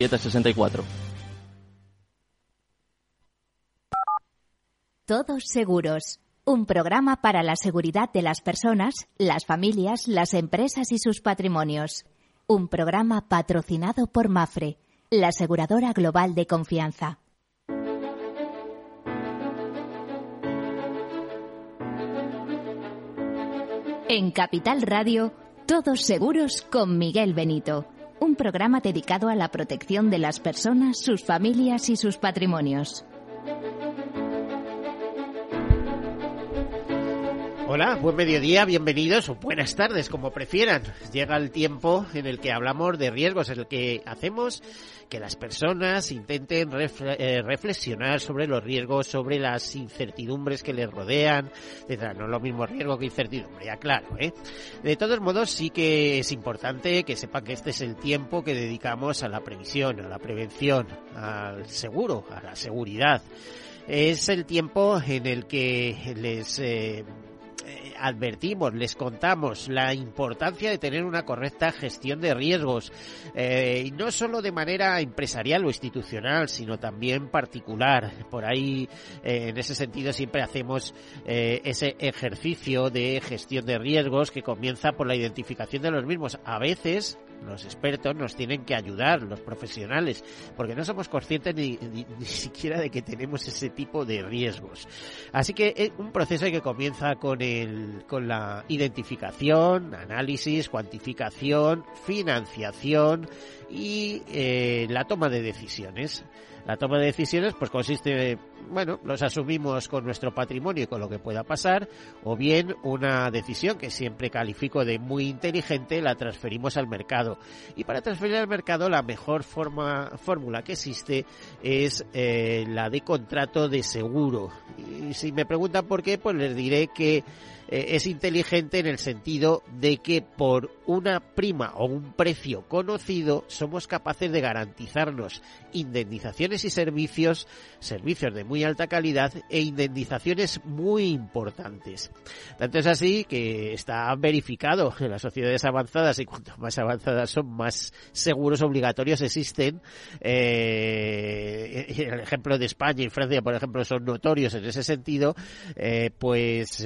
764. Todos seguros. Un programa para la seguridad de las personas, las familias, las empresas y sus patrimonios. Un programa patrocinado por Mafre, la aseguradora global de confianza. En Capital Radio, Todos seguros con Miguel Benito un programa dedicado a la protección de las personas, sus familias y sus patrimonios. Hola, buen mediodía, bienvenidos o buenas tardes, como prefieran. Llega el tiempo en el que hablamos de riesgos, en el que hacemos que las personas intenten eh, reflexionar sobre los riesgos, sobre las incertidumbres que les rodean, etc. No es lo mismo riesgo que incertidumbre, ya claro, ¿eh? De todos modos, sí que es importante que sepan que este es el tiempo que dedicamos a la previsión, a la prevención, al seguro, a la seguridad. Es el tiempo en el que les... Eh, advertimos, les contamos la importancia de tener una correcta gestión de riesgos, eh, y no solo de manera empresarial o institucional, sino también particular. Por ahí, eh, en ese sentido, siempre hacemos eh, ese ejercicio de gestión de riesgos que comienza por la identificación de los mismos. A veces los expertos nos tienen que ayudar, los profesionales, porque no somos conscientes ni, siquiera de que tenemos ese tipo de riesgos. Así que es un proceso que comienza con, el, con la identificación, análisis, cuantificación, financiación y eh, la toma de decisiones. La toma de decisiones pues consiste, bueno, los asumimos con nuestro patrimonio y con lo que pueda pasar, o bien una decisión que siempre califico de muy inteligente la transferimos al mercado. Y para transferir al mercado la mejor forma, fórmula que existe es eh, la de contrato de seguro. Y si me preguntan por qué, pues les diré que eh, es inteligente en el sentido de que por una prima o un precio conocido somos capaces de garantizarnos indemnizaciones y servicios, servicios de muy alta calidad e indemnizaciones muy importantes. Tanto es así que está verificado en las sociedades avanzadas y cuanto más avanzadas son, más seguros obligatorios existen. Eh, el ejemplo de España y Francia, por ejemplo, son notorios en ese sentido. Eh, pues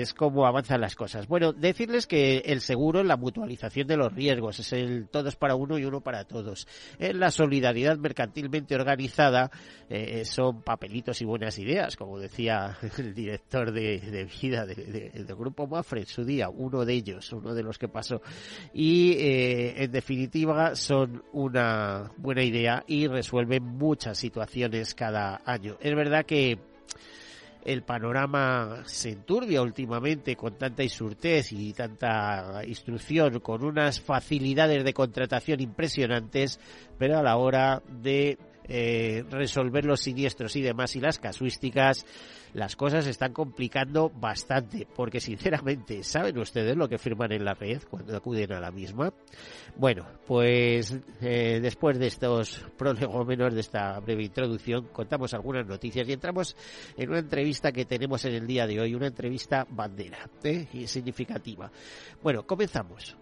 es como avanzan las cosas. Bueno, decirles que el seguro, la mutualización de los riesgos, es el todos para uno y uno para todos. En la solidaridad mercantilmente organizada eh, son papelitos y buenas ideas, como decía el director de, vida del grupo Mafre en su día, uno de ellos, uno de los que pasó. Y eh, en definitiva son una buena idea y resuelven muchas situaciones cada año. Es verdad que el panorama se enturbia últimamente con tanta insurtez y tanta instrucción, con unas facilidades de contratación impresionantes, pero a la hora de eh, resolver los siniestros y demás y las casuísticas, las cosas se están complicando bastante, porque sinceramente, ¿saben ustedes lo que firman en la red cuando acuden a la misma? Bueno, pues eh, después de estos prolegómenos, de esta breve introducción, contamos algunas noticias y entramos en una entrevista que tenemos en el día de hoy, una entrevista bandera ¿eh? y significativa. Bueno, comenzamos.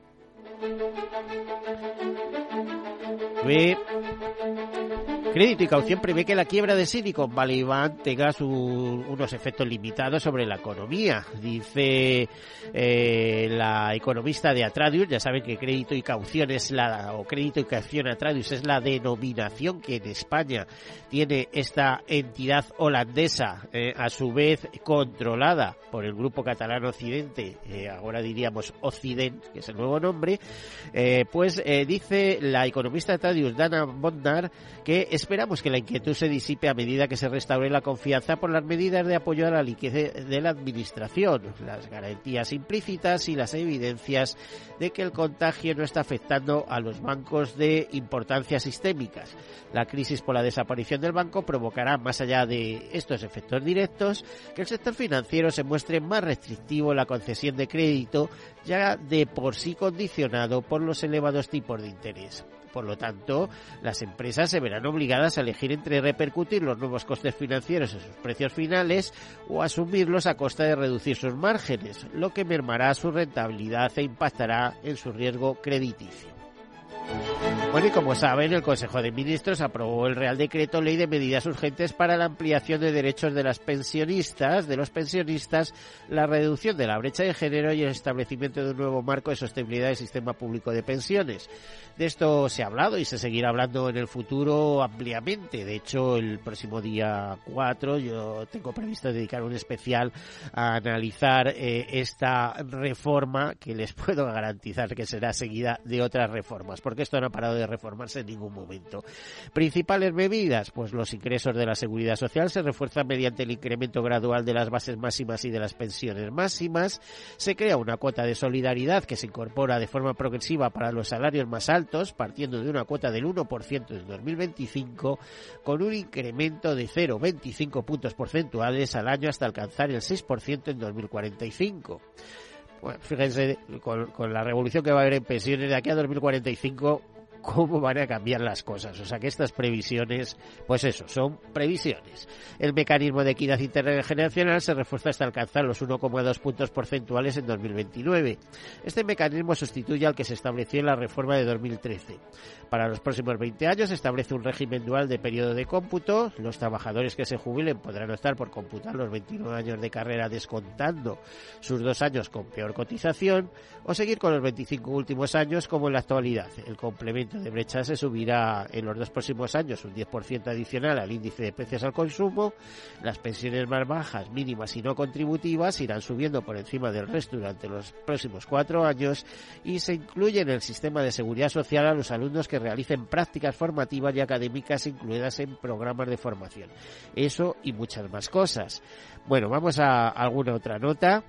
Crédito y Caución prevé que la quiebra de Silicon Valley Bank tenga unos efectos limitados sobre la economía. Dice eh, la economista de Atradius, ya saben que Crédito y Caución es la, o Crédito y Caución Atradius es la denominación que en España tiene esta entidad holandesa, eh, a su vez controlada por el grupo catalán Occidente, eh, ahora diríamos Occident, que es el nuevo nombre, pues dice la economista de Atradius, Dana Bondar, que esperamos que la inquietud se disipe a medida que se restaure la confianza por las medidas de apoyo a la liquidez de la Administración, las garantías implícitas y las evidencias de que el contagio no está afectando a los bancos de importancia sistémicas. La crisis por la desaparición del banco provocará, más allá de estos efectos directos, que el sector financiero se muestre más restrictivo en la concesión de crédito, ya de por sí condicionado por los elevados tipos de interés. Por lo tanto, las empresas se verán obligadas a elegir entre repercutir los nuevos costes financieros en sus precios finales o asumirlos a costa de reducir sus márgenes, lo que mermará su rentabilidad e impactará en su riesgo crediticio. Bueno, y como saben, el Consejo de Ministros aprobó el Real Decreto Ley de Medidas Urgentes para la ampliación de derechos de las pensionistas, de los pensionistas, la reducción de la brecha de género y el establecimiento de un nuevo marco de sostenibilidad del sistema público de pensiones. De esto se ha hablado y se seguirá hablando en el futuro ampliamente. De hecho, el próximo día 4 yo tengo previsto dedicar un especial a analizar eh, esta reforma que les puedo garantizar que será seguida de otras reformas, porque esto no ha parado de reformarse en ningún momento. Principales medidas, pues los ingresos de la seguridad social se refuerzan mediante el incremento gradual de las bases máximas y de las pensiones máximas. Se crea una cuota de solidaridad que se incorpora de forma progresiva para los salarios más altos partiendo de una cuota del 1% en 2025, con un incremento de 0,25 puntos porcentuales al año hasta alcanzar el 6% en 2045. Bueno, fíjense, con, con, la revolución que va a haber en pensiones de aquí a 2045, cómo van a cambiar las cosas. O sea que estas previsiones, pues eso, son previsiones. El mecanismo de equidad intergeneracional se refuerza hasta alcanzar los 1,2 puntos porcentuales en 2029. Este mecanismo sustituye al que se estableció en la reforma de 2013. Para los próximos 20 años se establece un régimen dual de periodo de cómputo. Los trabajadores que se jubilen podrán optar por computar los 29 años de carrera descontando sus dos años con peor cotización o seguir con los 25 últimos años como en la actualidad. El complemento de brecha se subirá en los dos próximos años un 10% adicional al índice de precios al consumo. Las pensiones más bajas, mínimas y no contributivas irán subiendo por encima del resto durante los próximos cuatro años y se incluye en el sistema de seguridad social a los alumnos que realicen prácticas formativas y académicas incluidas en programas de formación. Eso y muchas más cosas. Bueno, vamos a alguna otra nota.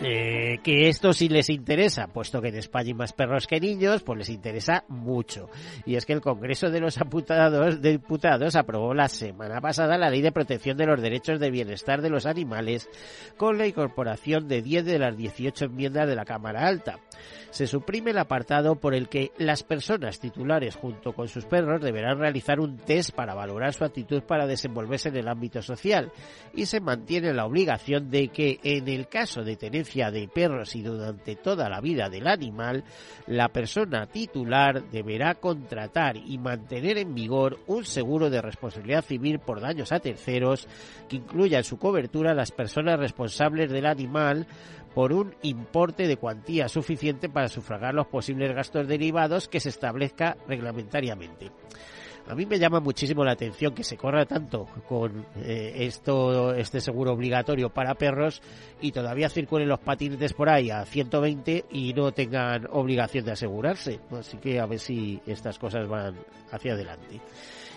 Eh, que esto sí les interesa, puesto que en España hay más perros que niños, pues les interesa mucho. Y es que el Congreso de los Diputados aprobó la semana pasada la Ley de Protección de los Derechos de Bienestar de los Animales con la incorporación de 10 de las 18 enmiendas de la Cámara Alta se suprime el apartado por el que las personas titulares junto con sus perros deberán realizar un test para valorar su actitud para desenvolverse en el ámbito social y se mantiene la obligación de que en el caso de de perros y durante toda la vida del animal, la persona titular deberá contratar y mantener en vigor un seguro de responsabilidad civil por daños a terceros que incluya en su cobertura las personas responsables del animal por un importe de cuantía suficiente para sufragar los posibles gastos derivados que se establezca reglamentariamente. A mí me llama muchísimo la atención que se corra tanto con eh, esto, este seguro obligatorio para perros y todavía circulen los patinetes por ahí a 120 y no tengan obligación de asegurarse. Así que a ver si estas cosas van hacia adelante.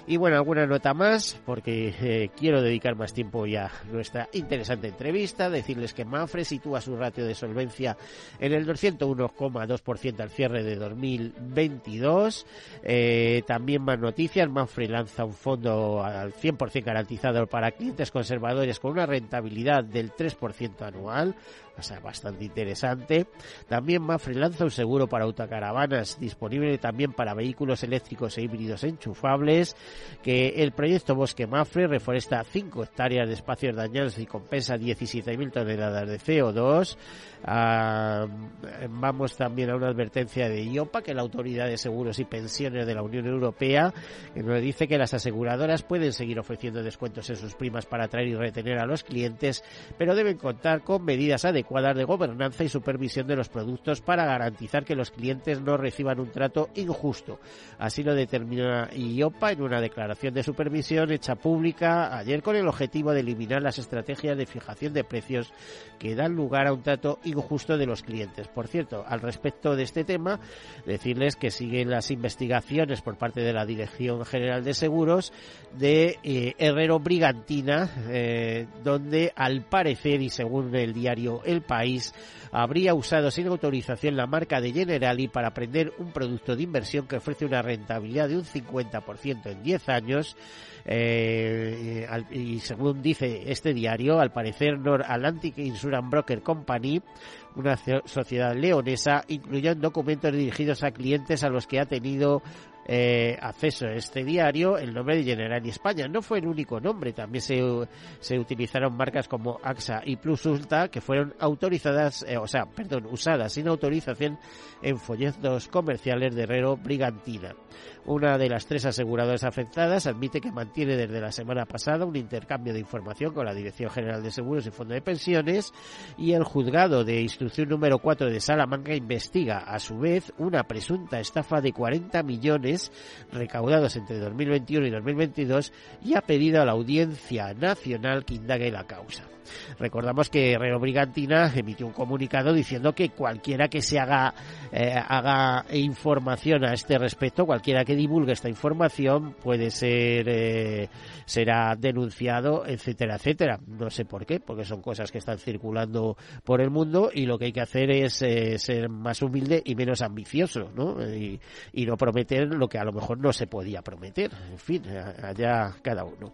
Y bueno, alguna nota más, porque eh, quiero dedicar más tiempo ya a nuestra interesante entrevista. Decirles que Manfred sitúa su ratio de solvencia en el 201,2% al cierre de 2022. Eh, también más noticias. Manfred lanza un fondo al 100% garantizado para clientes conservadores con una rentabilidad del 3% anual o sea, bastante interesante. También Mafre lanza un seguro para autocaravanas disponible también para vehículos eléctricos e híbridos enchufables, que el proyecto Bosque Mafre reforesta 5 hectáreas de espacios dañados y compensa 17.000 toneladas de CO2. Ah, vamos también a una advertencia de IOPA, que la Autoridad de Seguros y Pensiones de la Unión Europea, que nos dice que las aseguradoras pueden seguir ofreciendo descuentos en sus primas para atraer y retener a los clientes, pero deben contar con medidas adecuadas de gobernanza y supervisión de los productos para garantizar que los clientes no reciban un trato injusto. Así lo determina IOPA en una declaración de supervisión hecha pública ayer con el objetivo de eliminar las estrategias de fijación de precios que dan lugar a un trato injusto justo de los clientes. Por cierto, al respecto de este tema, decirles que siguen las investigaciones por parte de la Dirección General de Seguros de eh, Herrero Brigantina, eh, donde al parecer y según el diario El País, habría usado sin autorización la marca de Generali para prender un producto de inversión que ofrece una rentabilidad de un 50% en 10 años. Eh, y según dice este diario, al parecer Nord Atlantic Insurance Broker Company, una sociedad leonesa, incluyó documentos dirigidos a clientes a los que ha tenido eh, acceso a este diario el nombre de Generali España. No fue el único nombre, también se, se utilizaron marcas como AXA y Plus Ultra que fueron autorizadas, eh, o sea, perdón, usadas sin autorización en folletos comerciales de Herrero Brigantina. Una de las tres aseguradoras afectadas admite que mantiene desde la semana pasada un intercambio de información con la Dirección General de Seguros y Fondo de Pensiones y el juzgado de instrucción número 4 de Salamanca investiga a su vez una presunta estafa de 40 millones recaudados entre 2021 y 2022 y ha pedido a la Audiencia Nacional que indague la causa. Recordamos que Reo Brigantina emitió un comunicado diciendo que cualquiera que se haga, eh, haga información a este respecto, cualquiera que divulgue esta información puede ser, eh, será denunciado, etcétera, etcétera. No sé por qué, porque son cosas que están circulando por el mundo y lo que hay que hacer es eh, ser más humilde y menos ambicioso, ¿no? Y, y, no prometer lo que a lo mejor no se podía prometer. En fin, allá cada uno.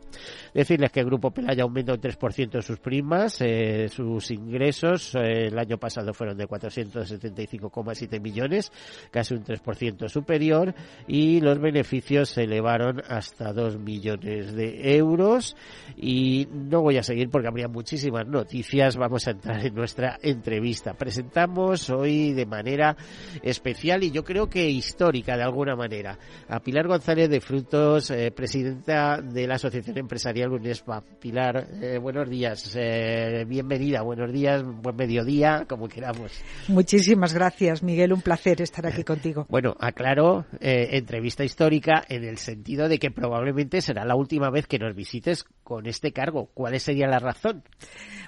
Decirles que el Grupo Pelaya aumenta un 3% sus primas eh, sus ingresos eh, el año pasado fueron de 475,7 millones, casi un 3% superior, y los beneficios se elevaron hasta 2 millones de euros. Y no voy a seguir porque habría muchísimas noticias. Vamos a entrar en nuestra entrevista. Presentamos hoy de manera especial y yo creo que histórica de alguna manera a Pilar González de Frutos, eh, presidenta de la Asociación Empresarial UNESPA. Pilar, buenos días. Eh, bienvenida, buenos días, buen mediodía, como queramos. Muchísimas gracias, Miguel, un placer estar aquí contigo. Bueno, aclaro, eh, entrevista histórica en el sentido de que probablemente será la última vez que nos visites con este cargo. ¿Cuál sería la razón?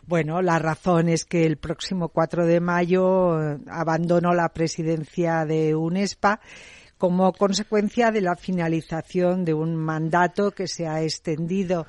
Bueno, la razón es que el próximo 4 de mayo eh, abandono la presidencia de UNESPA como consecuencia de la finalización de un mandato que se ha extendido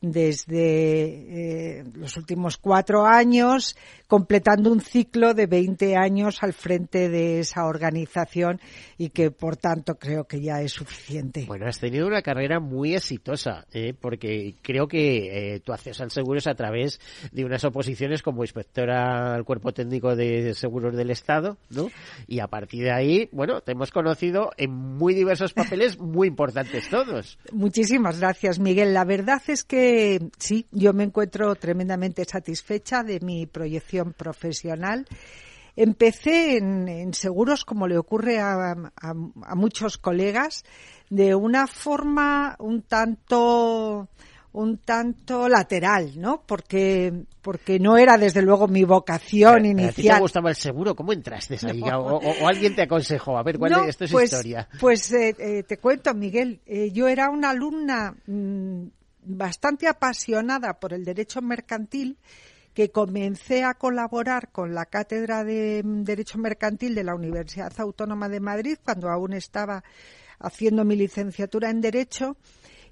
desde eh, los últimos cuatro años, completando un ciclo de 20 años al frente de esa organización y que, por tanto, creo que ya es suficiente. Bueno, has tenido una carrera muy exitosa, ¿eh? porque creo que eh, tu acceso al seguro es a través de unas oposiciones como inspectora al Cuerpo Técnico de Seguros del Estado, ¿no? Y a partir de ahí, bueno, te hemos conocido en muy diversos papeles muy importantes todos. Muchísimas gracias, Miguel. La verdad es que sí, yo me encuentro tremendamente satisfecha de mi proyección profesional. Empecé en, seguros, como le ocurre a, muchos colegas, de una forma un tanto un tanto lateral, ¿no? Porque porque no era desde luego mi vocación inicial. ¿A ti te gustaba el seguro? ¿Cómo entraste ahí? O, alguien te aconsejó? A ver, ¿cuál esto es pues, historia? Pues eh, eh, te cuento, Miguel. Eh, yo era una alumna mm, bastante apasionada por el derecho mercantil que comencé a colaborar con la Cátedra de Derecho Mercantil de la Universidad Autónoma de Madrid cuando aún estaba haciendo mi licenciatura en Derecho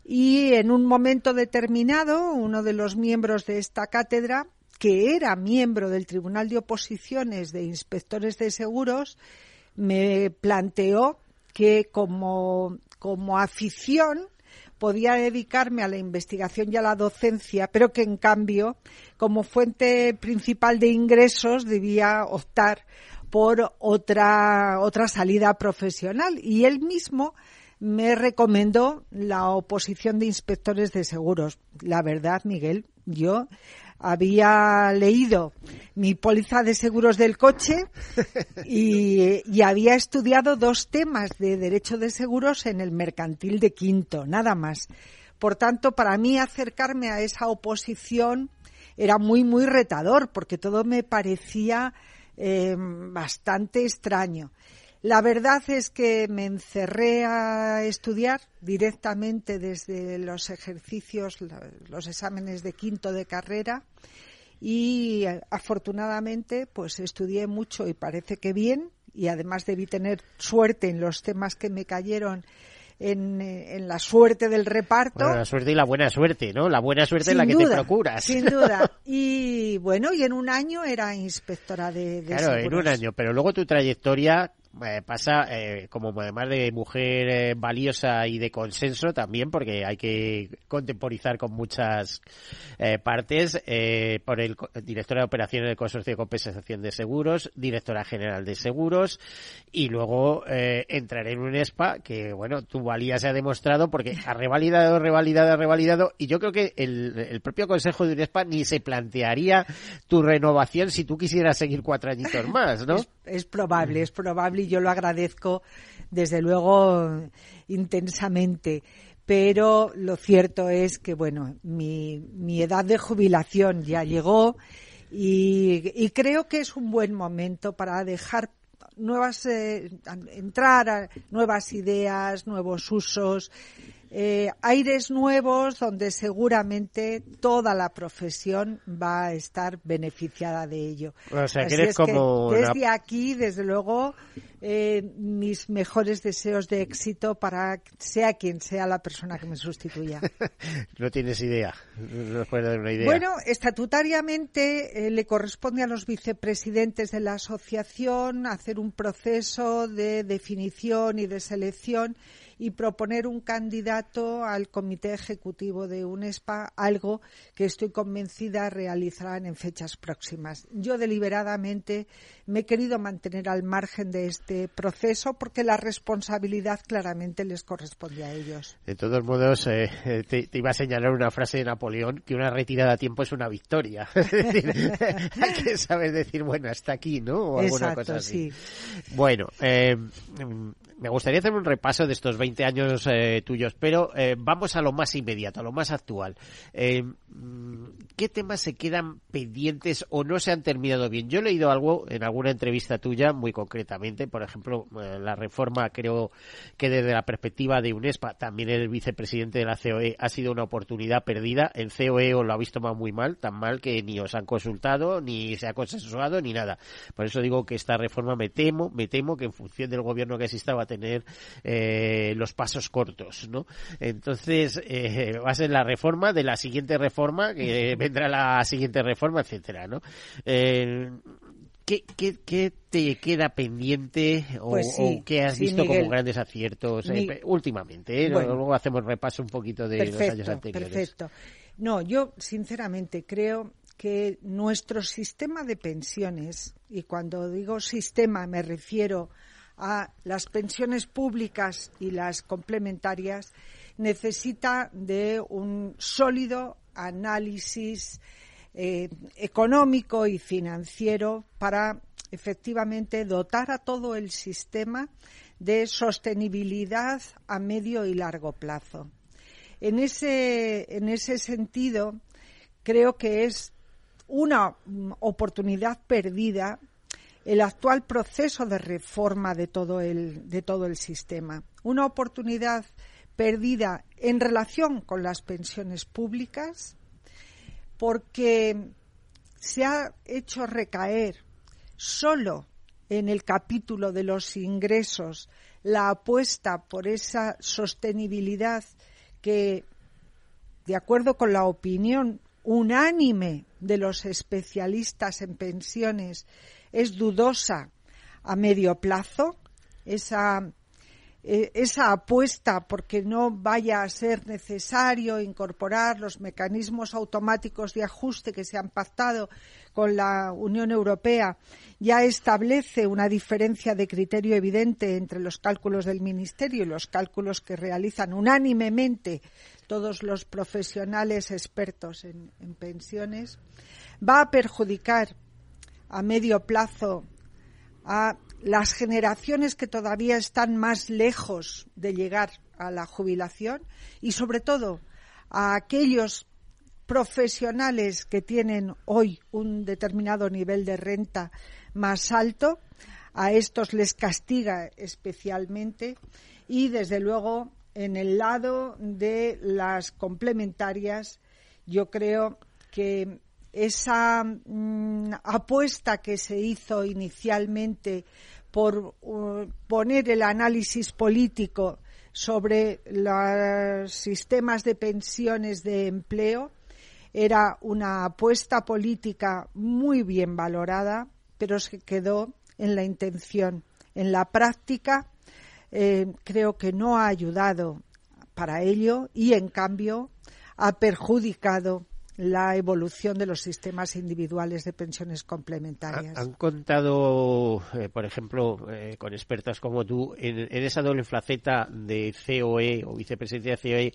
y en un momento determinado uno de los miembros de esta cátedra que era miembro del Tribunal de Oposiciones de Inspectores de Seguros me planteó que como, como afición podía dedicarme a la investigación y a la docencia, pero que en cambio, como fuente principal de ingresos, debía optar por otra, otra salida profesional. Y él mismo me recomendó la oposición de inspectores de seguros. La verdad, Miguel, yo había leído mi póliza de seguros del coche y, había estudiado dos temas de derecho de seguros en el mercantil de Quinto, nada más. Por tanto, para mí acercarme a esa oposición era muy, muy retador porque todo me parecía eh, bastante extraño. La verdad es que me encerré a estudiar directamente desde los ejercicios, los exámenes de quinto de carrera y afortunadamente pues estudié mucho y parece que bien y además debí tener suerte en los temas que me cayeron en, la suerte del reparto. la suerte y la buena suerte, ¿no? La buena suerte es la que te procuras. Sin duda. Y bueno, y en un año era inspectora de, Claro, en un año, pero luego tu trayectoria eh, pasa eh, como además de mujer eh, valiosa y de consenso también, porque hay que contemporizar con muchas partes, por el directora de operaciones del Consorcio de Compensación de Seguros, directora general de Seguros, y luego entrar en un ESPA que, bueno, tu valía se ha demostrado porque ha revalidado, revalidado, revalidado, y yo creo que el, propio Consejo de UNESPA ni se plantearía tu renovación si tú quisieras seguir cuatro añitos más, ¿no? es probable, es probable y yo lo agradezco desde luego intensamente. Pero lo cierto es que, bueno, mi, mi edad de jubilación ya llegó y, creo que es un buen momento para dejar nuevas, eh, entrar a nuevas ideas, nuevos usos, eh, aires nuevos donde seguramente toda la profesión va a estar beneficiada de ello. O sea, que como desde aquí, desde luego, eh, mis mejores deseos de éxito para sea quien sea la persona que me sustituya. no tienes idea, no puedes dar una idea. Bueno, estatutariamente eh, le corresponde a los vicepresidentes de la asociación hacer un proceso de definición y de selección y proponer un candidato al comité ejecutivo de UNESPA, algo que estoy convencida realizarán en fechas próximas. Yo deliberadamente me he querido mantener al margen de este proceso porque la responsabilidad claramente les corresponde a ellos. De todos modos, eh, te, iba a señalar una frase de Napoleón que una retirada a tiempo es una victoria. hay que saber decir, bueno, hasta aquí, ¿no? O alguna cosa así. Bueno, eh, me gustaría hacer un repaso de estos 20 años eh, tuyos, pero eh, vamos a lo más inmediato, a lo más actual. Eh, ¿Qué temas se quedan pendientes o no se han terminado bien? Yo he leído algo en alguna entrevista tuya, muy concretamente, por ejemplo, la reforma, creo que desde la perspectiva de UNESPA, también el vicepresidente de la COE, ha sido una oportunidad perdida. En COE os lo habéis tomado muy mal, tan mal que ni os han consultado, ni se ha consensuado, ni nada. Por eso digo que esta reforma me temo, me temo que en función del gobierno que tener eh, los pasos cortos, ¿no? Entonces, eh, va a ser la reforma de la siguiente reforma, que vendrá la siguiente reforma, etcétera, ¿no? Eh, ¿Qué, qué, te queda pendiente o, pues qué has visto como grandes aciertos últimamente? Luego hacemos repaso un poquito de los años anteriores. Perfecto. No, yo sinceramente creo que nuestro sistema de pensiones, y cuando digo sistema me refiero a las pensiones públicas y las complementarias necesita de un sólido análisis eh, económico y financiero para efectivamente dotar a todo el sistema de sostenibilidad a medio y largo plazo. En ese, en ese sentido, creo que es una oportunidad perdida el actual proceso de reforma de todo el, sistema. Una oportunidad perdida en relación con las pensiones públicas porque se ha hecho recaer solo en el capítulo de los ingresos la apuesta por esa sostenibilidad que, de acuerdo con la opinión unánime de los especialistas en pensiones, es dudosa a medio plazo, esa, eh, esa apuesta porque no vaya a ser necesario incorporar los mecanismos automáticos de ajuste que se han pactado con la Unión Europea ya establece una diferencia de criterio evidente entre los cálculos del Ministerio y los cálculos que realizan unánimemente todos los profesionales expertos en pensiones, va a perjudicar a medio plazo a las generaciones que todavía están más lejos de llegar a la jubilación y sobre todo a aquellos profesionales que tienen hoy un determinado nivel de renta más alto, a estos les castiga especialmente y desde luego en el lado de las complementarias yo creo que esa mm, apuesta que se hizo inicialmente por uh, poner el análisis político sobre los sistemas de pensiones de empleo era una apuesta política muy bien valorada, pero se quedó en la intención, en la práctica. Eh, creo que no ha ayudado para ello y, en cambio, ha perjudicado la evolución de los sistemas individuales de pensiones complementarias. Han contado, eh, por ejemplo, eh, con expertas como tú, en, en, esa doble faceta de COE o vicepresidente de COE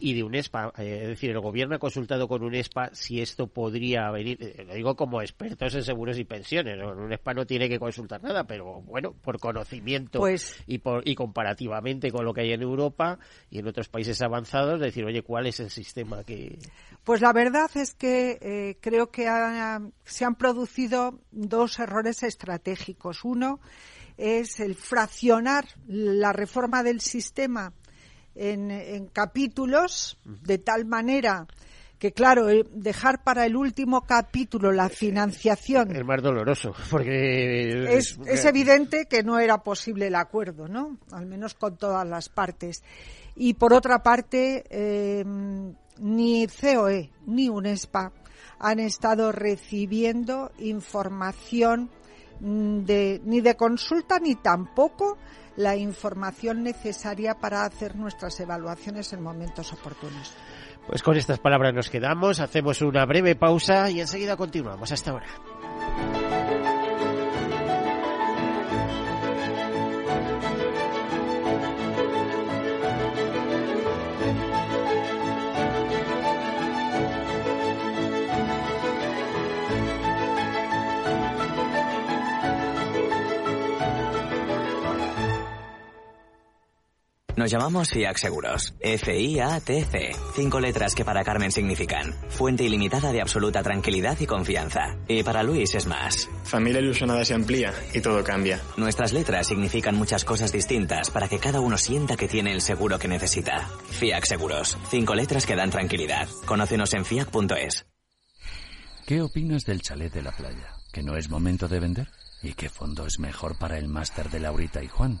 y de UNESPA. Eh, es decir, el gobierno ha consultado con UNESPA si esto podría venir, eh, lo digo como expertos en seguros y pensiones. ¿no? UNESPA no tiene que consultar nada, pero bueno, por conocimiento pues y, por, y comparativamente con lo que hay en Europa y en otros países avanzados, decir, oye, ¿cuál es el sistema que.? Pues la verdad es que eh, creo que se han producido dos errores estratégicos. Uno es el fraccionar la reforma del sistema en, capítulos, de tal manera que claro, dejar para el último capítulo la financiación es más doloroso, porque es, es, evidente que no era posible el acuerdo, ¿no? Al menos con todas las partes. Y por otra parte, eh, ni COE ni UNESPA han estado recibiendo información mm, de, ni de consulta ni tampoco la información necesaria para hacer nuestras evaluaciones en momentos oportunos. Pues con estas palabras nos quedamos, hacemos una breve pausa y enseguida continuamos. Hasta ahora. Nos llamamos FIAC Seguros. F-I-A-T-C. Cinco letras que para Carmen significan fuente ilimitada de absoluta tranquilidad y confianza. Y para Luis es más. Familia ilusionada se amplía y todo cambia. Nuestras letras significan muchas cosas distintas para que cada uno sienta que tiene el seguro que necesita. FIAC Seguros. Cinco letras que dan tranquilidad. Conócenos en fiac.es. ¿Qué opinas del chalet de la playa? ¿Que no es momento de vender? ¿Y qué fondo es mejor para el máster de Laurita y Juan?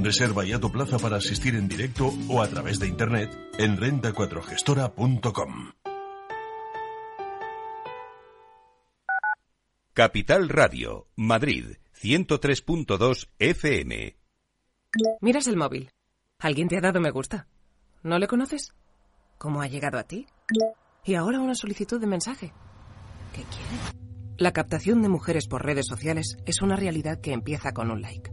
Reserva ya tu plaza para asistir en directo o a través de internet en renta4gestora.com. Capital Radio, Madrid, 103.2 FM. Miras el móvil. ¿Alguien te ha dado me gusta? ¿No le conoces? ¿Cómo ha llegado a ti? Y ahora una solicitud de mensaje. ¿Qué quiere? La captación de mujeres por redes sociales es una realidad que empieza con un like.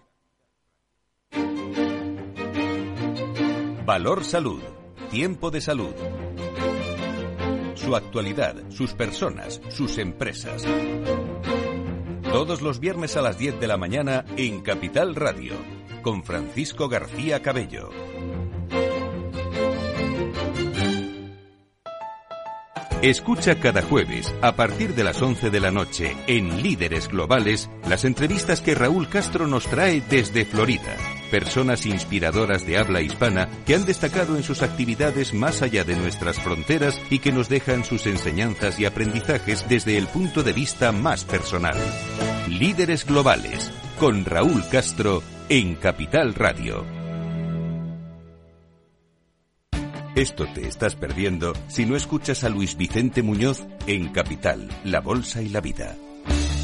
Valor Salud. Tiempo de salud. Su actualidad, sus personas, sus empresas. Todos los viernes a las 10 de la mañana en Capital Radio, con Francisco García Cabello. Escucha cada jueves, a partir de las 11 de la noche, en Líderes Globales, las entrevistas que Raúl Castro nos trae desde Florida personas inspiradoras de habla hispana que han destacado en sus actividades más allá de nuestras fronteras y que nos dejan sus enseñanzas y aprendizajes desde el punto de vista más personal. Líderes Globales, con Raúl Castro, en Capital Radio. Esto te estás perdiendo si no escuchas a Luis Vicente Muñoz en Capital, La Bolsa y la Vida.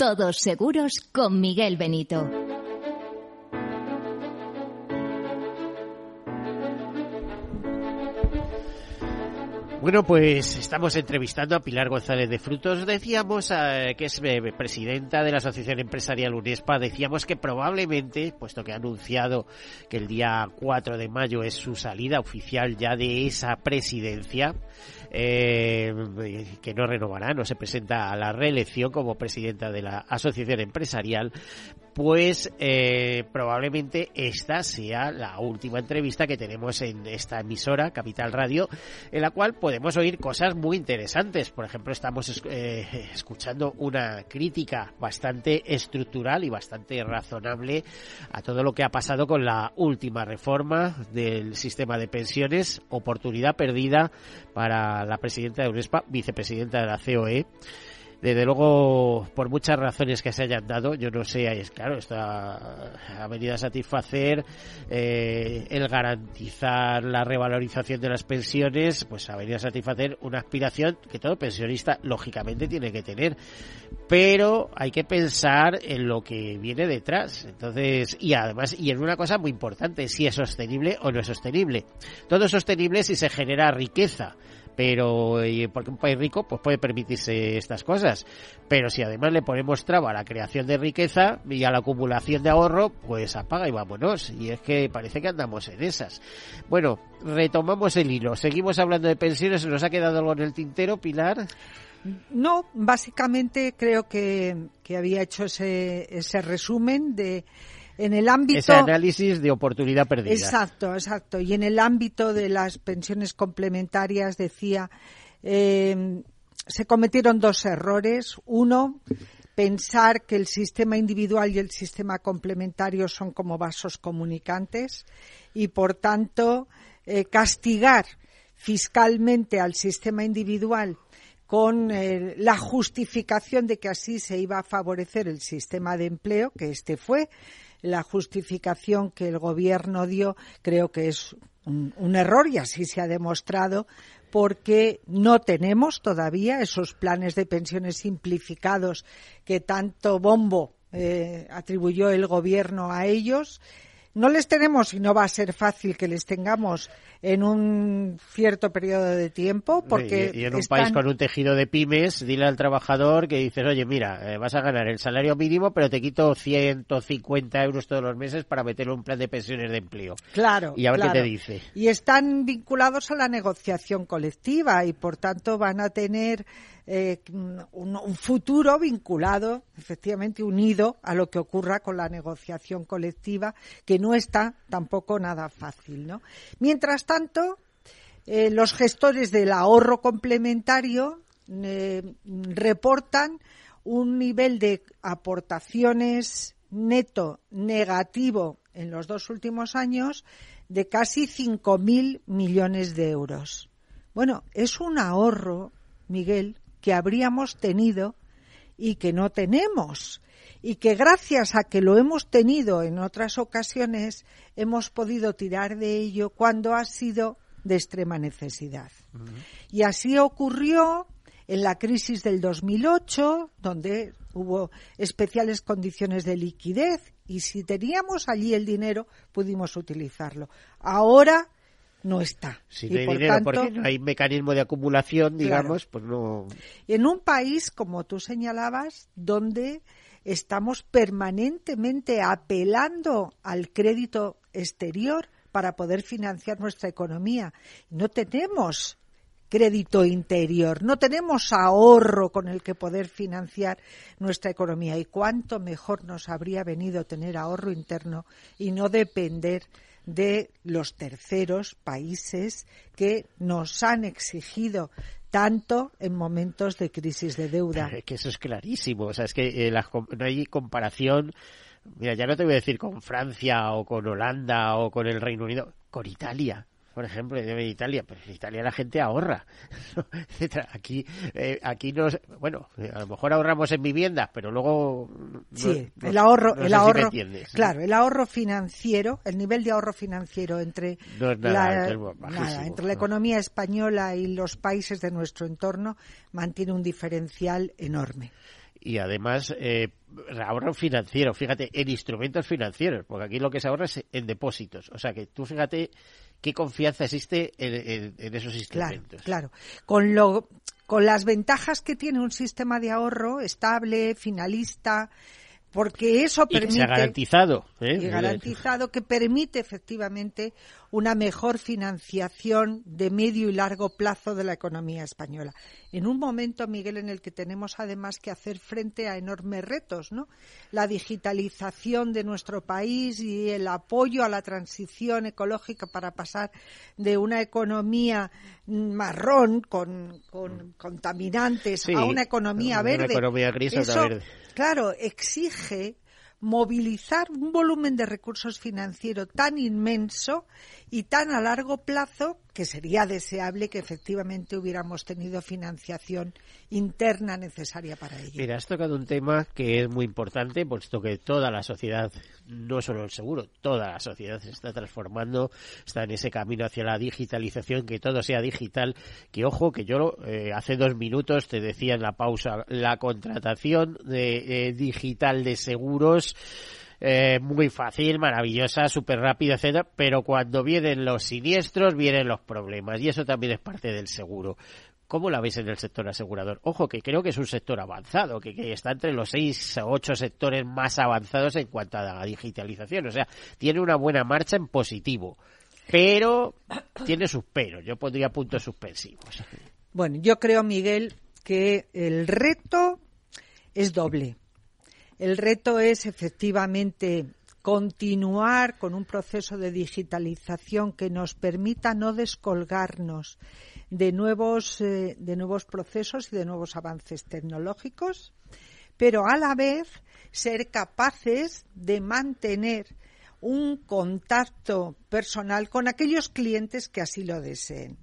todos seguros con Miguel Benito. Bueno, pues estamos entrevistando a Pilar González de Frutos. Decíamos eh, que es eh, presidenta de la Asociación Empresarial UNESPA. Decíamos que probablemente, puesto que ha anunciado que el día 4 de mayo es su salida oficial ya de esa presidencia, eh, que no renovará, no se presenta a la reelección como presidenta de la Asociación Empresarial, pues eh, probablemente esta sea la última entrevista que tenemos en esta emisora, Capital Radio, en la cual podemos oír cosas muy interesantes. Por ejemplo, estamos eh, escuchando una crítica bastante estructural y bastante razonable a todo lo que ha pasado con la última reforma del sistema de pensiones, oportunidad perdida para la presidenta de UNESPA, vicepresidenta de la COE. Desde luego, por muchas razones que se hayan dado, yo no sé, es claro, esto ha, venido a satisfacer eh, el garantizar la revalorización de las pensiones, pues ha venido a satisfacer una aspiración que todo pensionista lógicamente tiene que tener, pero hay que pensar en lo que viene detrás, entonces y además y en una cosa muy importante, si es sostenible o no es sostenible. Todo es sostenible si se genera riqueza pero porque un país rico pues puede permitirse estas cosas. Pero si además le ponemos traba a la creación de riqueza y a la acumulación de ahorro pues apaga y vámonos. Y es que parece que andamos en esas. Bueno retomamos el hilo. Seguimos hablando de pensiones. Nos ha quedado algo en el tintero Pilar no, básicamente creo que, que había hecho ese, ese resumen de en el ámbito ese análisis de oportunidad perdida. Exacto, exacto. Y en el ámbito de las pensiones complementarias decía eh, se cometieron dos errores. Uno, pensar que el sistema individual y el sistema complementario son como vasos comunicantes y por tanto eh, castigar fiscalmente al sistema individual con eh, la justificación de que así se iba a favorecer el sistema de empleo, que este fue, la justificación que el gobierno dio creo que es un, error y así se ha demostrado porque no tenemos todavía esos planes de pensiones simplificados que tanto bombo eh, atribuyó el gobierno a ellos. No les tenemos y no va a ser fácil que les tengamos en un cierto periodo de tiempo porque y, en un país con un tejido de pymes dile al trabajador que dices oye mira eh, vas a ganar el salario mínimo pero te quito 150 euros todos los meses para meterlo en un plan de pensiones de empleo claro y a ver qué te dice. Y están vinculados a la negociación colectiva y por tanto van a tener eh, un, futuro vinculado, efectivamente unido a lo que ocurra con la negociación colectiva, que no está tampoco nada fácil. ¿no? Mientras tanto, eh, los gestores del ahorro complementario eh, reportan un nivel de aportaciones neto negativo en los dos últimos años de casi 5.000 millones de euros. Bueno, es un ahorro, Miguel, que habríamos tenido y que no tenemos y que gracias a que lo hemos tenido en otras ocasiones hemos podido tirar de ello cuando ha sido de extrema necesidad. Y así ocurrió en la crisis del 2008, donde hubo especiales condiciones de liquidez y si teníamos allí el dinero pudimos utilizarlo. Ahora no está. Si no hay dinero, porque no hay mecanismo de acumulación, digamos, pues no. En un país, como tú señalabas, donde estamos permanentemente apelando al crédito exterior para poder financiar nuestra economía. No tenemos crédito interior, no tenemos ahorro con el que poder financiar nuestra economía. Y cuánto mejor nos habría venido tener ahorro interno y no depender de los terceros países que nos han exigido tanto en momentos de crisis de deuda. Que eso es clarísimo, o sea, es que eh, no hay comparación. Mira, ya no te voy a decir con Francia o con Holanda o con el Reino Unido, con Italia por ejemplo, en Italia, pero en Italia la gente ahorra, Aquí, eh, aquí nos, bueno, a lo mejor ahorramos en viviendas, pero luego sí, el ahorro, el ahorro, claro, el ahorro financiero, el nivel de ahorro financiero entre la, entre la economía española y los países de nuestro entorno mantiene un diferencial enorme. Y además eh, ahorro financiero, fíjate, en instrumentos financieros, porque aquí lo que se ahorra es en depósitos. O sea que tú fíjate qué confianza existe en, esos instrumentos. Claro, Con, lo, con las ventajas que tiene un sistema de ahorro estable, finalista, porque eso permite. Y garantizado. ¿eh? Y garantizado que permite efectivamente una mejor financiación de medio y largo plazo de la economía española. En un momento, Miguel, en el que tenemos además que hacer frente a enormes retos, ¿no? La digitalización de nuestro país y el apoyo a la transición ecológica para pasar de una economía marrón con, contaminantes a una economía verde. Una economía gris Eso, verde. Claro, exige movilizar un volumen de recursos financieros tan inmenso y tan a largo plazo que sería deseable que efectivamente hubiéramos tenido financiación interna necesaria para ello. Mira, has tocado un tema que es muy importante, puesto que toda la sociedad, no solo el seguro, toda la sociedad se está transformando, está en ese camino hacia la digitalización, que todo sea digital, que ojo, que yo eh, hace dos minutos te decía en la pausa, la contratación de, eh, digital de seguros, eh, muy fácil, maravillosa, súper rápida, etcétera, pero cuando vienen los siniestros, vienen los problemas, y eso también es parte del seguro. ¿Cómo la veis en el sector asegurador? Ojo, que creo que es un sector avanzado, que, está entre los seis o ocho sectores más avanzados en cuanto a la digitalización. O sea, tiene una buena marcha en positivo, pero tiene sus peros. Yo pondría puntos suspensivos. Bueno, yo creo, Miguel, que el reto es doble. El reto es efectivamente continuar con un proceso de digitalización que nos permita no descolgarnos de nuevos, eh, de nuevos procesos y de nuevos avances tecnológicos, pero a la vez ser capaces de mantener un contacto personal con aquellos clientes que así lo deseen.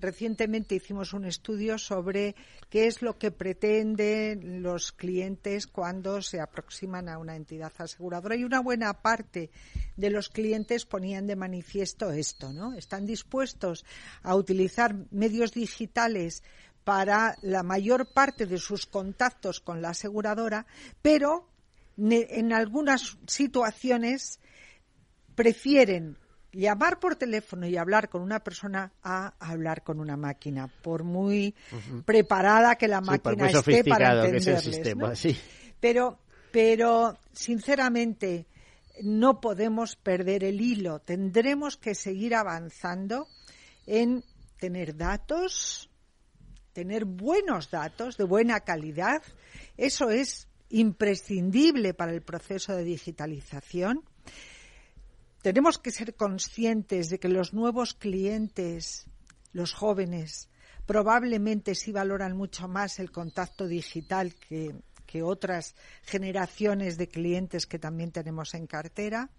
Recientemente hicimos un estudio sobre qué es lo que pretenden los clientes cuando se aproximan a una entidad aseguradora y una buena parte de los clientes ponían de manifiesto esto, ¿no? Están dispuestos a utilizar medios digitales para la mayor parte de sus contactos con la aseguradora, pero en algunas situaciones prefieren llamar por teléfono y hablar con una persona a hablar con una máquina, por muy preparada que la máquina esté para entenderles. Pero, pero, sinceramente, no podemos perder el hilo. Tendremos que seguir avanzando en tener datos, tener buenos datos de buena calidad. Eso es imprescindible para el proceso de digitalización tenemos que ser conscientes de que los nuevos clientes, los jóvenes, probablemente sí valoran mucho más el contacto digital que, otras generaciones de clientes que también tenemos en cartera.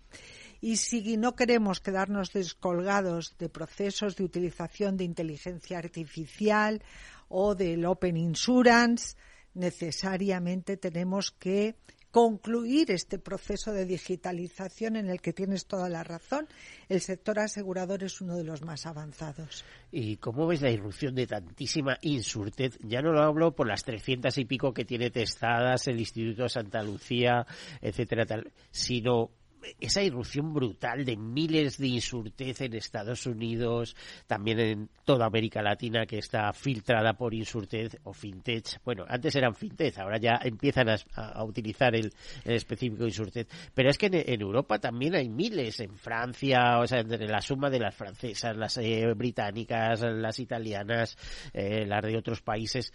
Y si no queremos quedarnos descolgados de procesos de utilización de inteligencia artificial o del Open Insurance, necesariamente tenemos que concluir este proceso de digitalización en el que tienes toda la razón. El sector asegurador es uno de los más avanzados. ¿Y cómo ves la irrupción de tantísima insurtez? Ya no lo hablo por las trescientas y pico que tiene testadas el Instituto Santa Lucía, etcétera, tal, sino esa irrupción brutal de miles de insurtez en Estados Unidos, también en toda América Latina que está filtrada por insurtez o fintech. Bueno, antes eran fintech, ahora ya empiezan a, utilizar el, específico insurtech. Pero es que en, Europa también hay miles, en Francia, o sea, entre la suma de las francesas, las eh, británicas, las italianas, eh, las de otros países.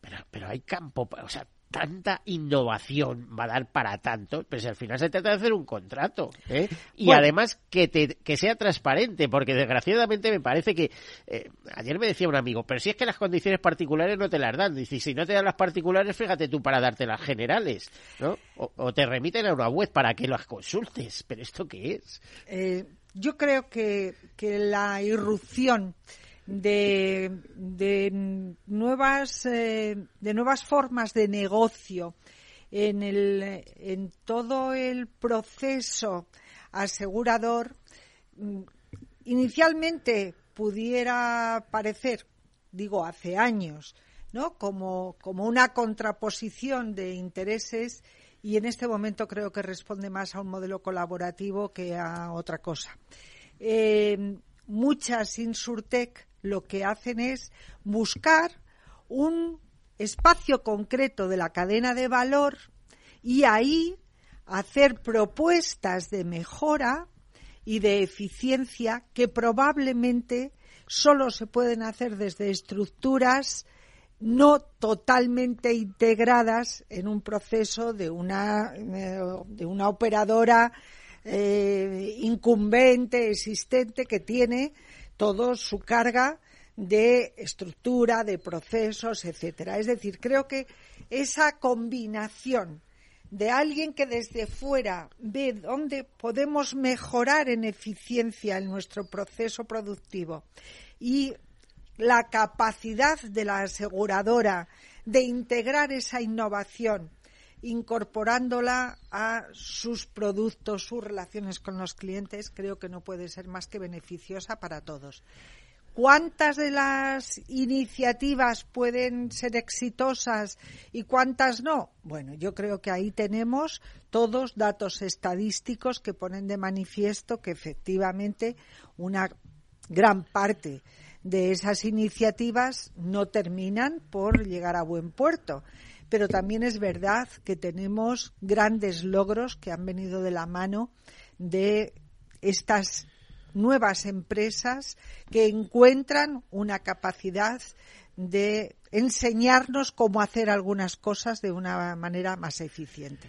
Pero, pero hay campo, o sea, tanta innovación va a dar para tanto, pero si al final se trata de hacer un contrato. ¿eh? Y además que, te, que sea transparente, porque desgraciadamente me parece que. Eh, ayer me decía un amigo, pero si es que las condiciones particulares no te las dan. Dice, si no te dan las particulares, fíjate tú para darte las generales, ¿no? O, te remiten a una web para que las consultes. ¿Pero esto qué es? Eh, yo creo que, que la irrupción de, de nuevas eh, de nuevas formas de negocio en el en todo el proceso asegurador mm, inicialmente pudiera parecer digo hace años no como como una contraposición de intereses y en este momento creo que responde más a un modelo colaborativo que a otra cosa. Eh, muchas insurtech lo que hacen es buscar un espacio concreto de la cadena de valor y ahí hacer propuestas de mejora y de eficiencia que probablemente solo se pueden hacer desde estructuras no totalmente integradas en un proceso de una, eh, de una operadora eh, incumbente, existente, que tiene todo su carga de estructura, de procesos, etcétera. Es decir, creo que esa combinación de alguien que desde fuera ve dónde podemos mejorar en eficiencia en nuestro proceso productivo y la capacidad de la aseguradora de integrar esa innovación incorporándola a sus productos, sus relaciones con los clientes, creo que no puede ser más que beneficiosa para todos. ¿Cuántas de las iniciativas pueden ser exitosas y cuántas no? Bueno, yo creo que ahí tenemos todos datos estadísticos que ponen de manifiesto que efectivamente una gran parte de esas iniciativas no terminan por llegar a buen puerto pero también es verdad que tenemos grandes logros que han venido de la mano de estas nuevas empresas que encuentran una capacidad de enseñarnos cómo hacer algunas cosas de una manera más eficiente.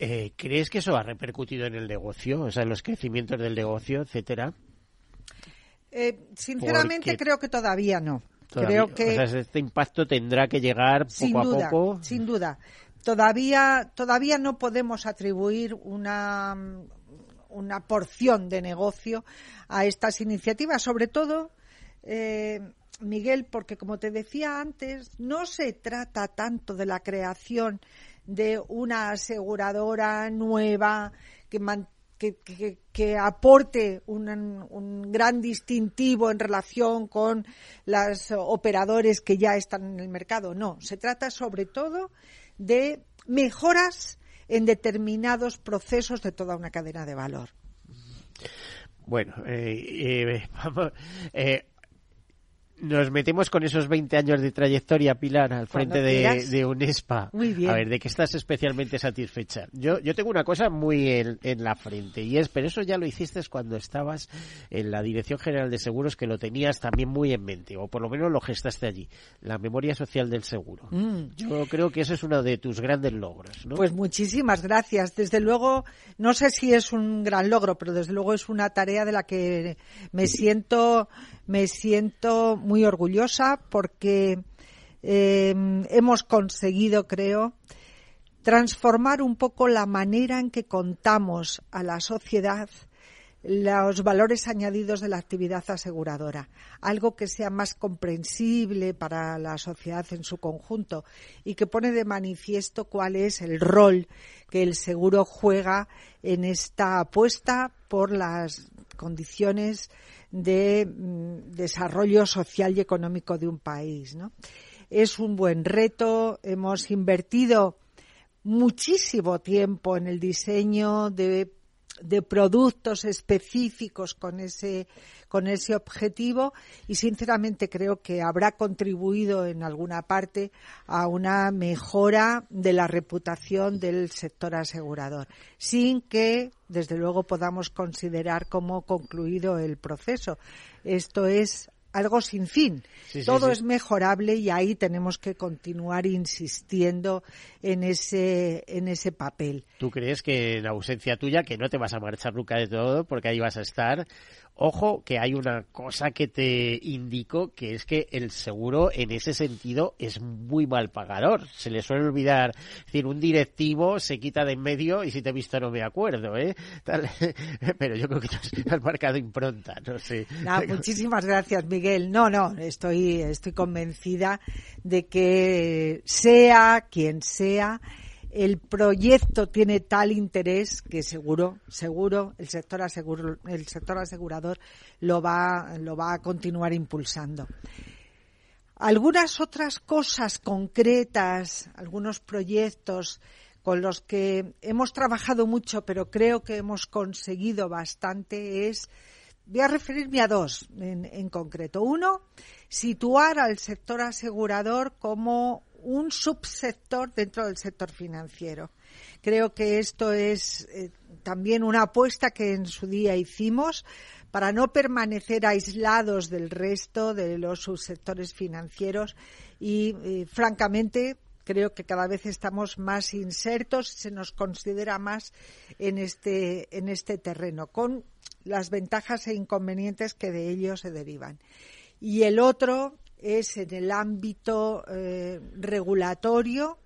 Eh, ¿Crees que eso ha repercutido en el negocio, o sea, en los crecimientos del negocio, etcétera? Eh, sinceramente creo que todavía no. Creo que este impacto tendrá que llegar poco a poco. Sin duda. Todavía, todavía no podemos atribuir una, una porción de negocio a estas iniciativas, sobre todo, eh, Miguel, porque como te decía antes, no se trata tanto de la creación de una aseguradora nueva que mantenga que, aporte un, gran distintivo en relación con los operadores que ya están en el mercado. No, se trata sobre todo de mejoras en determinados procesos de toda una cadena de valor. Bueno, eh, eh, vamos, eh, nos metemos con esos 20 años de trayectoria, Pilar, al frente de, de, UNESPA. Muy bien. A ver, ¿de qué estás especialmente satisfecha? Yo, yo tengo una cosa muy en, en, la frente y es, pero eso ya lo hiciste cuando estabas en la Dirección General de Seguros, que lo tenías también muy en mente, o por lo menos lo gestaste allí, la memoria social del seguro. Mm. Yo creo que ese es uno de tus grandes logros, ¿no? Pues muchísimas gracias. Desde luego, no sé si es un gran logro, pero desde luego es una tarea de la que me siento me siento muy orgullosa porque em, hemos conseguido, creo, transformar un poco la manera en que contamos a la sociedad los valores añadidos de la actividad aseguradora, algo que sea más comprensible para la sociedad en su conjunto y que pone de manifiesto cuál es el rol que el seguro juega en esta apuesta por las condiciones de mm, desarrollo social y económico de un país. ¿no? Es un buen reto. Hemos invertido muchísimo tiempo en el diseño de de productos específicos con ese, con ese objetivo y sinceramente creo que habrá contribuido en alguna parte a una mejora de la reputación del sector asegurador, sin que desde luego podamos considerar como concluido el proceso. Esto es algo sin fin. Sí, Todo sí. es mejorable y ahí tenemos que continuar insistiendo en ese, en ese papel. ¿Tú crees que en ausencia tuya, que no te vas a marchar nunca de todo, porque ahí vas a estar? Ojo, que hay una cosa que te indico, que es que el seguro en ese sentido es muy mal pagador. Se le suele olvidar, es decir, un directivo se quita de en medio y si te he visto no me acuerdo, ¿eh? Tal- Pero yo creo que tú has marcado impronta, no sé. Nada, muchísimas gracias, Miguel. No, no, estoy, estoy convencida de que sea quien sea, el proyecto tiene tal interés que seguro, seguro, el sector el sector asegurador lo va, lo va a continuar impulsando. Algunas otras cosas concretas, algunos proyectos con los que hemos trabajado mucho, pero creo que hemos conseguido bastante es Voy a referirme a dos en, en concreto. Uno, situar al sector asegurador como un subsector dentro del sector financiero. Creo que esto es eh, también una apuesta que en su día hicimos para no permanecer aislados del resto de los subsectores financieros y, eh, francamente, creo que cada vez estamos más insertos, se nos considera más en este, en este terreno, con las ventajas e inconvenientes que de ello se derivan. Y el otro es en el ámbito eh, regulatorio,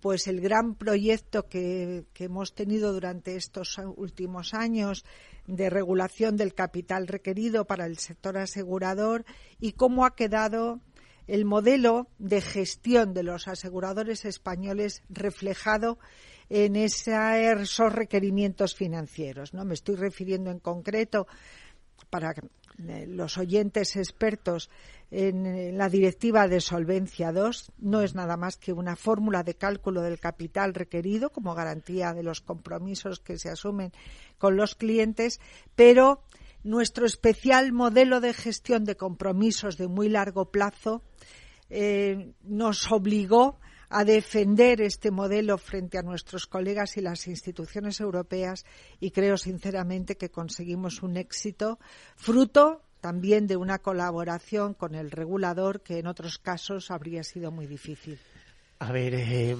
pues el gran proyecto que, que hemos tenido durante estos últimos años de regulación del capital requerido para el sector asegurador y cómo ha quedado el modelo de gestión de los aseguradores españoles reflejado en esos requerimientos financieros. ¿no? Me estoy refiriendo en concreto para los oyentes expertos en, eh, la directiva de Solvencia II no es nada más que una fórmula de cálculo del capital requerido como garantía de los compromisos que se asumen con los clientes, pero nuestro especial modelo de gestión de compromisos de muy largo plazo eh, nos obligó a defender este modelo frente a nuestros colegas y las instituciones europeas y creo sinceramente que conseguimos un éxito fruto también de una colaboración con el regulador que en otros casos habría sido muy difícil. A ver, eh,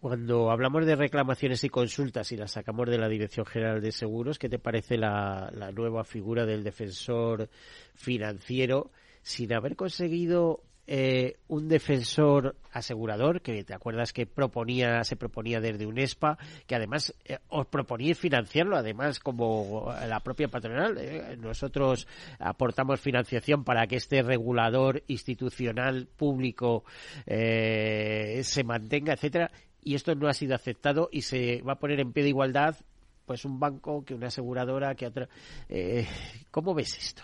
cuando hablamos de reclamaciones y consultas y las sacamos de la Dirección General de Seguros, ¿qué te parece la nueva figura del defensor financiero sin haber conseguido eh, un defensor asegurador que te acuerdas que proponía se proponía desde UNESPA que además eh, os proponía financiarlo además como la propia patronal eh, nosotros aportamos financiación para que este regulador institucional público eh, se mantenga etcétera y esto no ha sido aceptado y se va a poner en pie de igualdad pues un banco que una aseguradora que otra ¿cómo ves esto?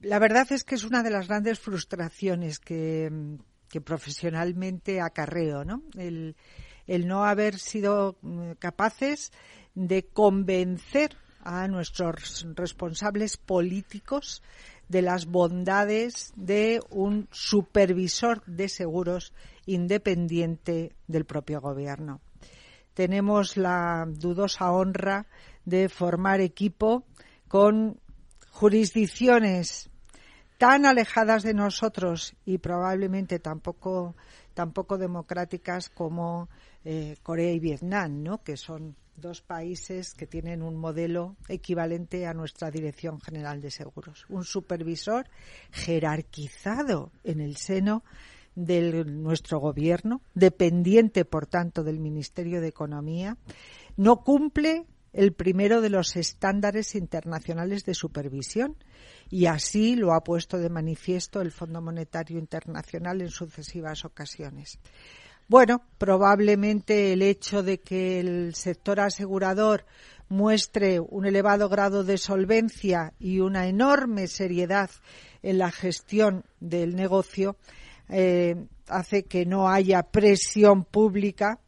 La verdad es que es una de las grandes frustraciones que, profesionalmente acarreo, ¿no? El, el no haber sido mm, capaces de convencer a nuestros responsables políticos de las bondades de un supervisor de seguros independiente del propio gobierno. Tenemos la dudosa honra de formar equipo con jurisdicciones tan alejadas de nosotros y probablemente tampoco tampoco democráticas como eh, Corea y Vietnam, ¿no? que son dos países que tienen un modelo equivalente a nuestra Dirección General de Seguros. Un supervisor jerarquizado en el seno de nuestro gobierno, dependiente, por tanto, del Ministerio de Economía, no cumple el primero de los estándares internacionales de supervisión y así lo ha puesto de manifiesto el Fondo Monetario Internacional en sucesivas ocasiones. Bueno, probablemente el hecho de que el sector asegurador muestre un elevado grado de solvencia y una enorme seriedad en la gestión del negocio eh, hace que no haya presión pública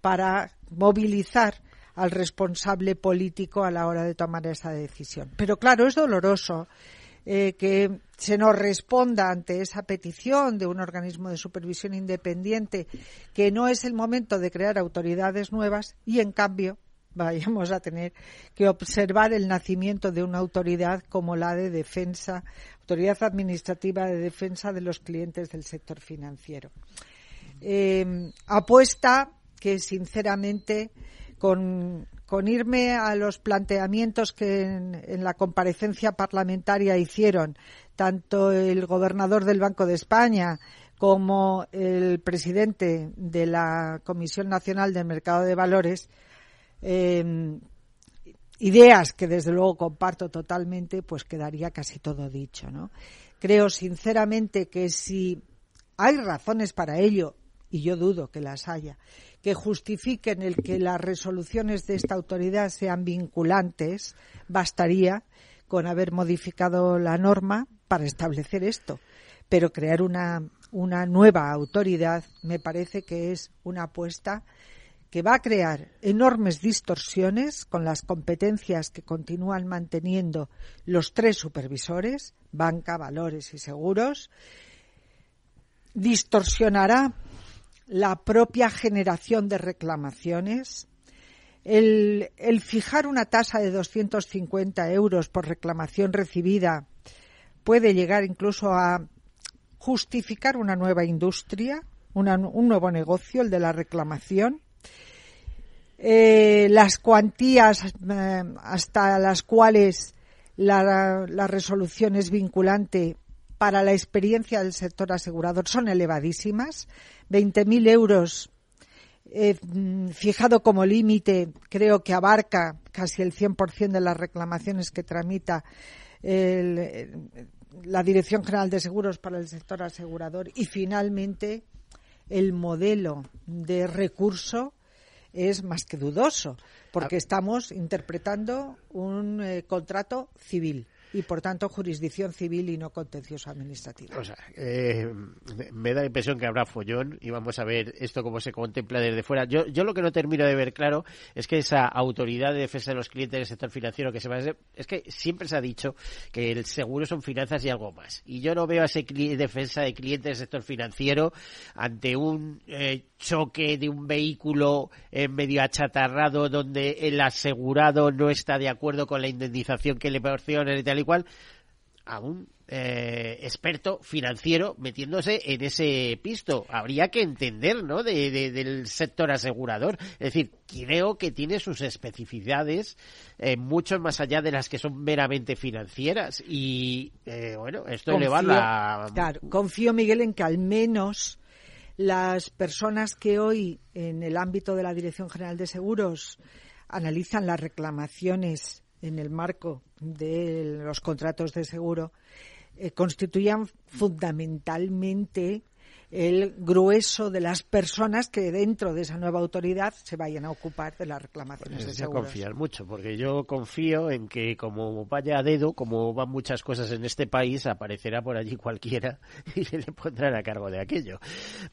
para movilizar al responsable político a la hora de tomar esa decisión. Pero claro, es doloroso eh, que se nos responda ante esa petición de un organismo de supervisión independiente que no es el momento de crear autoridades nuevas y, en cambio, vayamos a tener que observar el nacimiento de una autoridad como la de defensa Autoridad Administrativa de Defensa de los Clientes del Sector Financiero. Eh, apuesta que, sinceramente, con, irme a los planteamientos que en, la comparecencia parlamentaria hicieron tanto el gobernador del Banco de España como el presidente de la Comisión Nacional del Mercado de Valores, eh, ideas que desde luego comparto totalmente, pues quedaría casi todo dicho, ¿no? Creo sinceramente que si hay razones para ello, y yo dudo que las haya, que justifiquen el que las resoluciones de esta autoridad sean vinculantes, bastaría con haber modificado la norma para establecer esto. Pero crear una, una nueva autoridad me parece que es una apuesta que va a crear enormes distorsiones con las competencias que continúan manteniendo los tres supervisores, banca, valores y seguros, distorsionará la propia generación de reclamaciones, el, fijar una tasa de 250 euros por reclamación recibida puede llegar incluso a justificar una nueva industria, un nuevo negocio, el de la reclamación, eh, las cuantías eh, hasta las cuales la, resolución es vinculante para la experiencia del sector asegurador son elevadísimas. 20.000 euros eh, fijado como límite creo que abarca casi el 100% de las reclamaciones que tramita la Dirección General de Seguros para el sector asegurador y finalmente el modelo de recurso es más que dudoso, porque ah. estamos interpretando un eh, contrato civil y por tanto jurisdicción civil y no contencioso administrativo. O sea, eh, me da la impresión que habrá follón y vamos a ver esto cómo se contempla desde fuera. Yo, yo lo que no termino de ver claro es que esa autoridad de defensa de los clientes del sector financiero que se va a hacer, es que siempre se ha dicho que el seguro son finanzas y algo más. Y yo no veo a ese defensa de clientes del sector financiero ante un eh, choque de un vehículo en medio achatarrado donde el asegurado no está de acuerdo con la indemnización que le proporcionan y tal igual a un eh, experto financiero metiéndose en ese pisto. Habría que entender, ¿no? del sector asegurador. Es decir, creo que tiene sus especificidades eh, mucho más allá de las que son meramente financieras. Y, eh, bueno, esto elevarla... Claro, confío, Miguel, en que al menos las personas que hoy, en el ámbito de la Dirección General de Seguros, analizan las reclamaciones en el marco de los contratos de seguro eh, constituían fundamentalmente el grueso de las personas que dentro de esa nueva autoridad se vayan a ocupar de las reclamaciones pues de seguros. confiar mucho, porque yo confío en que como vaya a dedo, como van muchas cosas en este país, aparecerá por allí cualquiera y se le pondrán a cargo de aquello.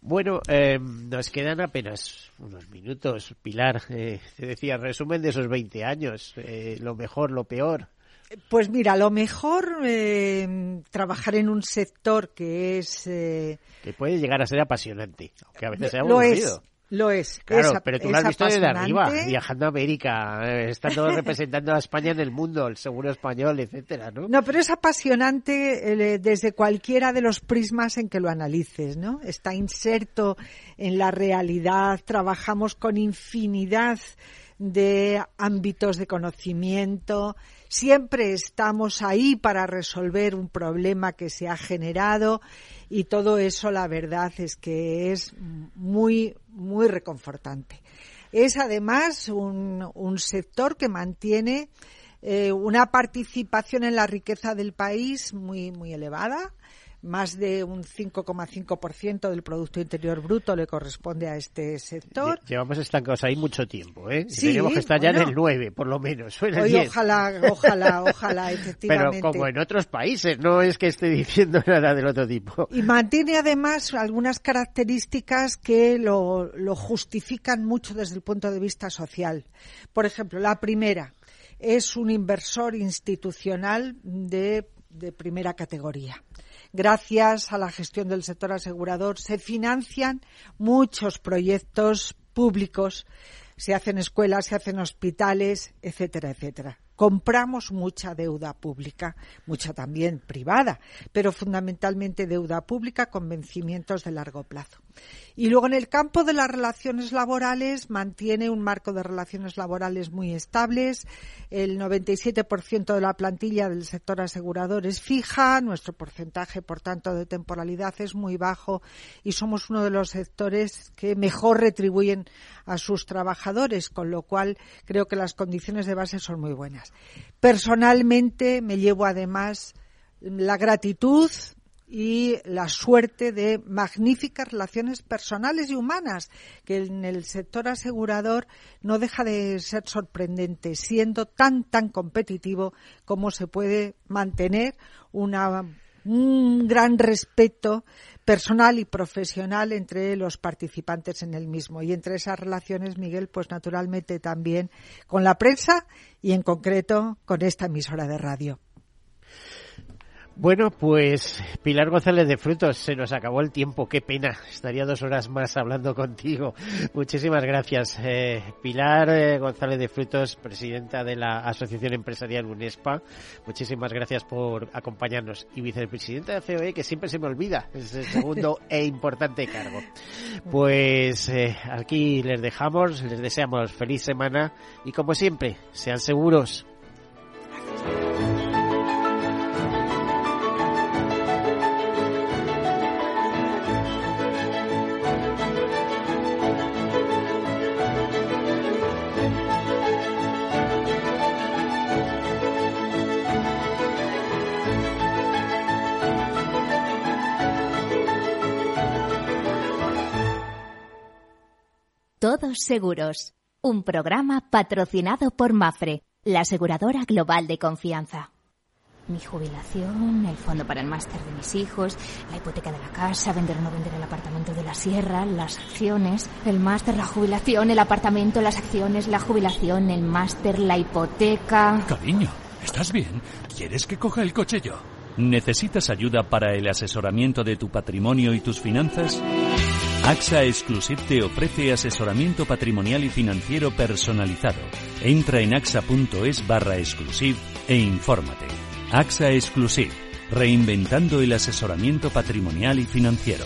Bueno, eh, nos quedan apenas unos minutos. Pilar, eh, te decía, resumen de esos 20 años, eh, lo mejor, lo peor. Pues mira, lo mejor eh, trabajar en un sector que es... Eh, que puede llegar a ser apasionante, aunque a veces sea lo es, lo es. Claro, pero tú lo has visto desde arriba, viajando a América, eh, estando representando a España en el mundo, el seguro español, etcétera, ¿no? No, pero es apasionante desde cualquiera de los prismas en que lo analices, ¿no? Está inserto en la realidad, trabajamos con infinidad de ámbitos de conocimiento, siempre estamos ahí para resolver un problema que se ha generado y todo eso la verdad es que es muy, muy reconfortante. Es además un, un sector que mantiene eh, una participación en la riqueza del país muy, muy elevada más de un 5,5% del Producto Interior Bruto le corresponde a este sector. Llevamos estancados ahí mucho tiempo, ¿eh? Sí, Tenemos que estar ya en el 9, por lo menos. ojalá, ojalá, ojalá, efectivamente. Pero como en otros países, no es que esté diciendo nada del otro tipo. Y mantiene además algunas características que lo, lo justifican mucho desde el punto de vista social. Por ejemplo, la primera, es un inversor institucional de, de primera categoría gracias a la gestión del sector asegurador, se financian muchos proyectos públicos, se hacen escuelas, se hacen hospitales, etcétera, etcétera. compramos mucha deuda pública, mucha también privada, pero fundamentalmente deuda pública con vencimientos de largo plazo. Y luego en el campo de las relaciones laborales mantiene un marco de relaciones laborales muy estables. El 97% de la plantilla del sector asegurador es fija. Nuestro porcentaje, por tanto, de temporalidad es muy bajo y somos uno de los sectores que mejor retribuyen a sus trabajadores, con lo cual creo que las condiciones de base son muy buenas. Personalmente me llevo además la gratitud y la suerte de magníficas relaciones personales y humanas, que en el sector asegurador no deja de ser sorprendente, siendo tan, tan competitivo como se puede mantener una, un gran respeto personal y profesional entre los participantes en el mismo. Y entre esas relaciones, Miguel, pues naturalmente también con la prensa y en concreto con esta emisora de radio. Bueno, pues Pilar González de Frutos, se nos acabó el tiempo, qué pena, estaría dos horas más hablando contigo. Muchísimas gracias. Eh, Pilar eh, González de Frutos, presidenta de la Asociación Empresarial UNESPA, muchísimas gracias por acompañarnos. Y vicepresidenta de COE, que siempre se me olvida, es el segundo e importante cargo. Pues eh, aquí les dejamos, les deseamos feliz semana y como siempre, sean seguros. Todos Seguros, un programa patrocinado por Mafre, la aseguradora global de confianza. Mi jubilación, el fondo para el máster de mis hijos, la hipoteca de la casa, vender o no vender el apartamento de la sierra, las acciones, el máster, la jubilación, el apartamento, las acciones, la jubilación, el máster, la hipoteca. Cariño, ¿estás bien? ¿Quieres que coja el coche yo? ¿Necesitas ayuda para el asesoramiento de tu patrimonio y tus finanzas? AXA Exclusive te ofrece asesoramiento patrimonial y financiero personalizado. Entra en axa.es barra exclusive e infórmate. AXA Exclusive, reinventando el asesoramiento patrimonial y financiero.